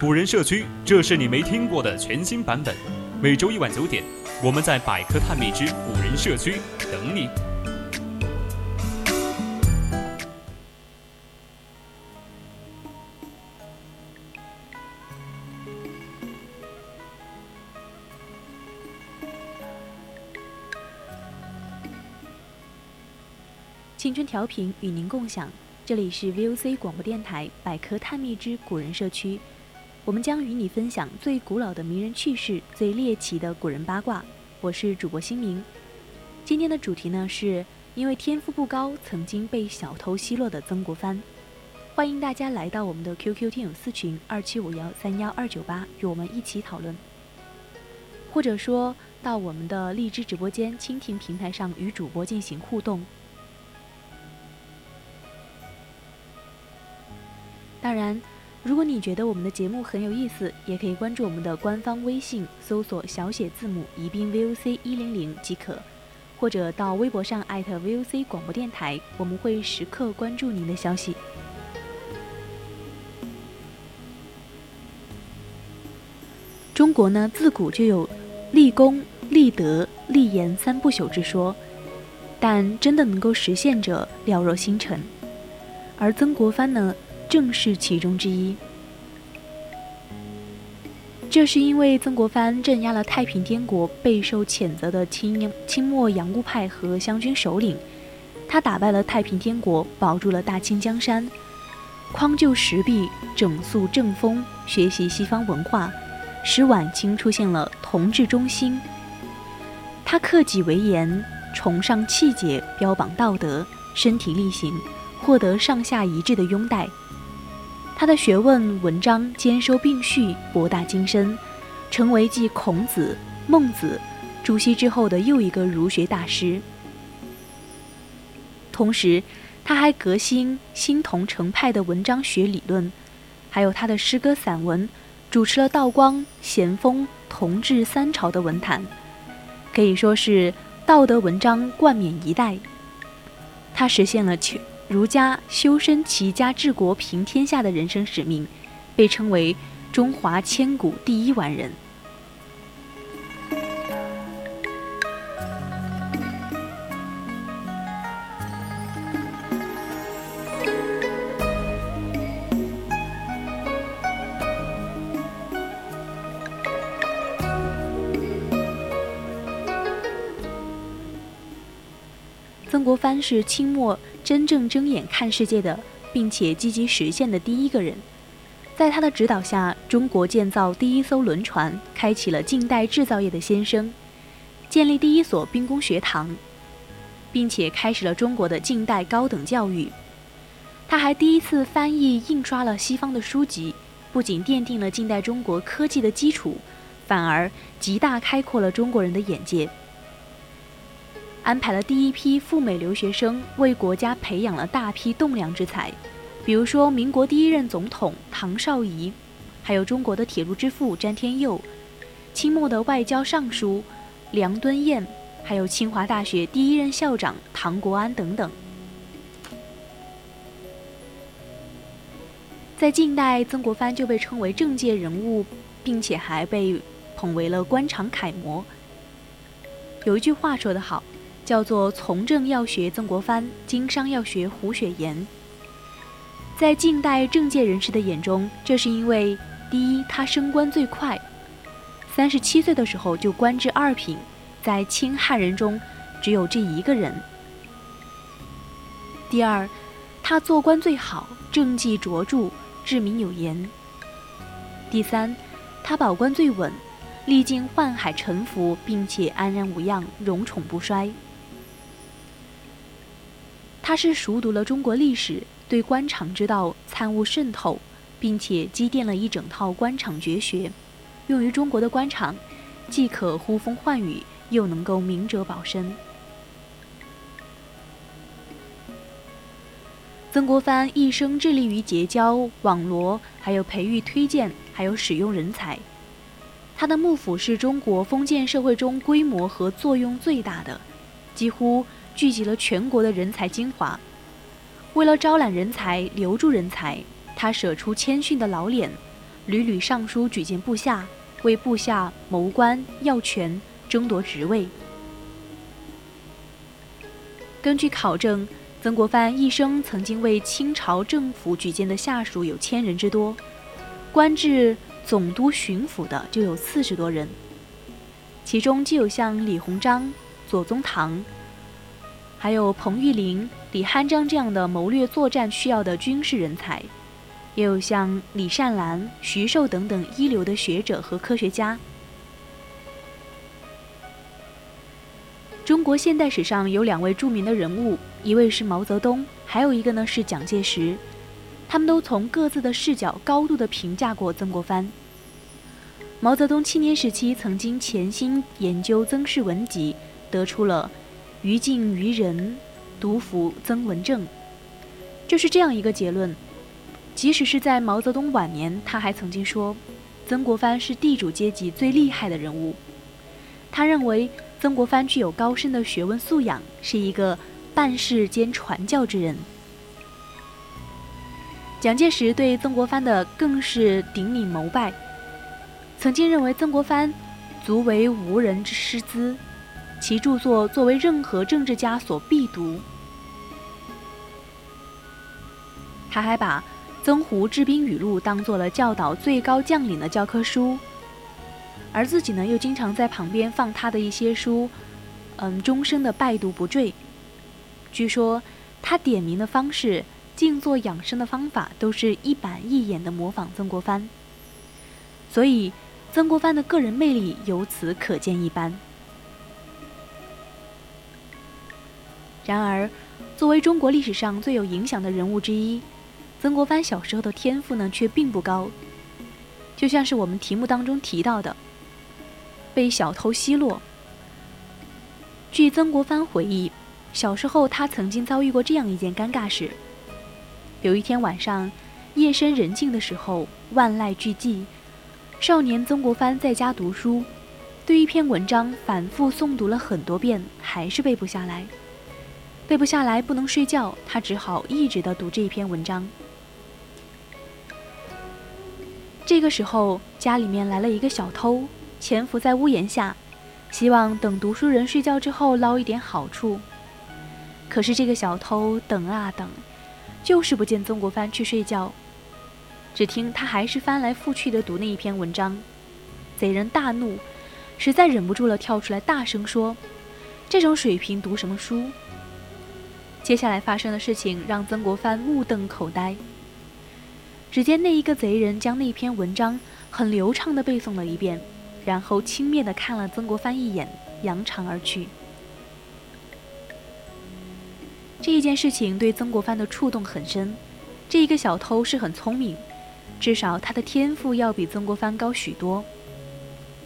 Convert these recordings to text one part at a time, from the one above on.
古人社区，这是你没听过的全新版本。每周一晚九点，我们在百科探秘之古人社区等你。青春调频与您共享，这里是 VOC 广播电台百科探秘之古人社区，我们将与你分享最古老的名人趣事、最猎奇的古人八卦。我是主播新明，今天的主题呢是因为天赋不高，曾经被小偷奚落的曾国藩。欢迎大家来到我们的 QQ 听友私群二七五幺三幺二九八，与我们一起讨论，或者说到我们的荔枝直播间、蜻蜓平台上与主播进行互动。当然，如果你觉得我们的节目很有意思，也可以关注我们的官方微信，搜索小写字母宜宾 VOC 一零零即可，或者到微博上艾特 VOC 广播电台，我们会时刻关注您的消息。中国呢，自古就有立功、立德、立言三不朽之说，但真的能够实现者寥若星辰，而曾国藩呢？正是其中之一。这是因为曾国藩镇压了太平天国备受谴责的清清末洋务派和湘军首领，他打败了太平天国，保住了大清江山，匡救时弊，整肃正风，学习西方文化，使晚清出现了同治中兴。他克己为严，崇尚气节，标榜道德，身体力行，获得上下一致的拥戴。他的学问文章兼收并蓄，博大精深，成为继孔子、孟子、朱熹之后的又一个儒学大师。同时，他还革新新同成派的文章学理论，还有他的诗歌散文，主持了道光、咸丰、同治三朝的文坛，可以说是道德文章冠冕一代。他实现了全。儒家修身齐家治国平天下的人生使命，被称为中华千古第一完人。曾国藩是清末。真正睁眼看世界的，并且积极实现的第一个人，在他的指导下，中国建造第一艘轮船，开启了近代制造业的先声，建立第一所兵工学堂，并且开始了中国的近代高等教育。他还第一次翻译印刷了西方的书籍，不仅奠定了近代中国科技的基础，反而极大开阔了中国人的眼界。安排了第一批赴美留学生，为国家培养了大批栋梁之才，比如说民国第一任总统唐绍仪，还有中国的铁路之父詹天佑，清末的外交尚书梁敦彦，还有清华大学第一任校长唐国安等等。在近代，曾国藩就被称为政界人物，并且还被捧为了官场楷模。有一句话说得好。叫做从政要学曾国藩，经商要学胡雪岩。在近代政界人士的眼中，这是因为第一，他升官最快，三十七岁的时候就官至二品，在清汉人中只有这一个人；第二，他做官最好，政绩卓著，治民有言；第三，他保官最稳，历经宦海沉浮，并且安然无恙，荣宠不衰。他是熟读了中国历史，对官场之道参悟渗透，并且积淀了一整套官场绝学。用于中国的官场，既可呼风唤雨，又能够明哲保身。曾国藩一生致力于结交、网罗，还有培育、推荐，还有使用人才。他的幕府是中国封建社会中规模和作用最大的，几乎聚集了全国的人才精华。为了招揽人才、留住人才，他舍出谦逊的老脸，屡屡上书举荐部下，为部下谋官要权、争夺职位。根据考证。曾国藩一生曾经为清朝政府举荐的下属有千人之多，官至总督巡抚的就有四十多人，其中既有像李鸿章、左宗棠，还有彭玉麟、李汉章这样的谋略作战需要的军事人才，也有像李善兰、徐寿等等一流的学者和科学家。中国现代史上有两位著名的人物，一位是毛泽东，还有一个呢是蒋介石。他们都从各自的视角高度的评价过曾国藩。毛泽东青年时期曾经潜心研究曾氏文集，得出了“于敬于仁，独服曾文正”，就是这样一个结论。即使是在毛泽东晚年，他还曾经说，曾国藩是地主阶级最厉害的人物。他认为。曾国藩具有高深的学问素养，是一个办事兼传教之人。蒋介石对曾国藩的更是顶礼膜拜，曾经认为曾国藩足为无人之师资，其著作作为任何政治家所必读。他还把《曾胡治兵语录》当做了教导最高将领的教科书。而自己呢，又经常在旁边放他的一些书，嗯，终生的拜读不坠。据说他点名的方式、静坐养生的方法，都是一板一眼的模仿曾国藩。所以，曾国藩的个人魅力由此可见一斑。然而，作为中国历史上最有影响的人物之一，曾国藩小时候的天赋呢，却并不高。就像是我们题目当中提到的。被小偷奚落。据曾国藩回忆，小时候他曾经遭遇过这样一件尴尬事。有一天晚上，夜深人静的时候，万籁俱寂，少年曾国藩在家读书，对一篇文章反复诵读了很多遍，还是背不下来。背不下来，不能睡觉，他只好一直的读这一篇文章。这个时候，家里面来了一个小偷。潜伏在屋檐下，希望等读书人睡觉之后捞一点好处。可是这个小偷等啊等，就是不见曾国藩去睡觉。只听他还是翻来覆去的读那一篇文章。贼人大怒，实在忍不住了，跳出来大声说：“这种水平读什么书？”接下来发生的事情让曾国藩目瞪口呆。只见那一个贼人将那篇文章很流畅的背诵了一遍。然后轻蔑地看了曾国藩一眼，扬长而去。这一件事情对曾国藩的触动很深。这一个小偷是很聪明，至少他的天赋要比曾国藩高许多。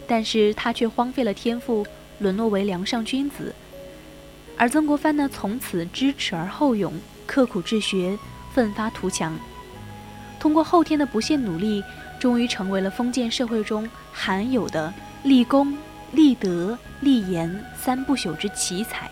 但是他却荒废了天赋，沦落为梁上君子。而曾国藩呢，从此知耻而后勇，刻苦治学，奋发图强。通过后天的不懈努力。终于成为了封建社会中罕有的立功、立德、立言三不朽之奇才。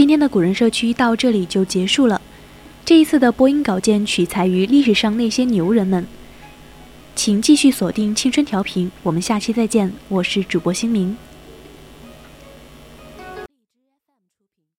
今天的古人社区到这里就结束了。这一次的播音稿件取材于历史上那些牛人们，请继续锁定青春调频，我们下期再见。我是主播星明。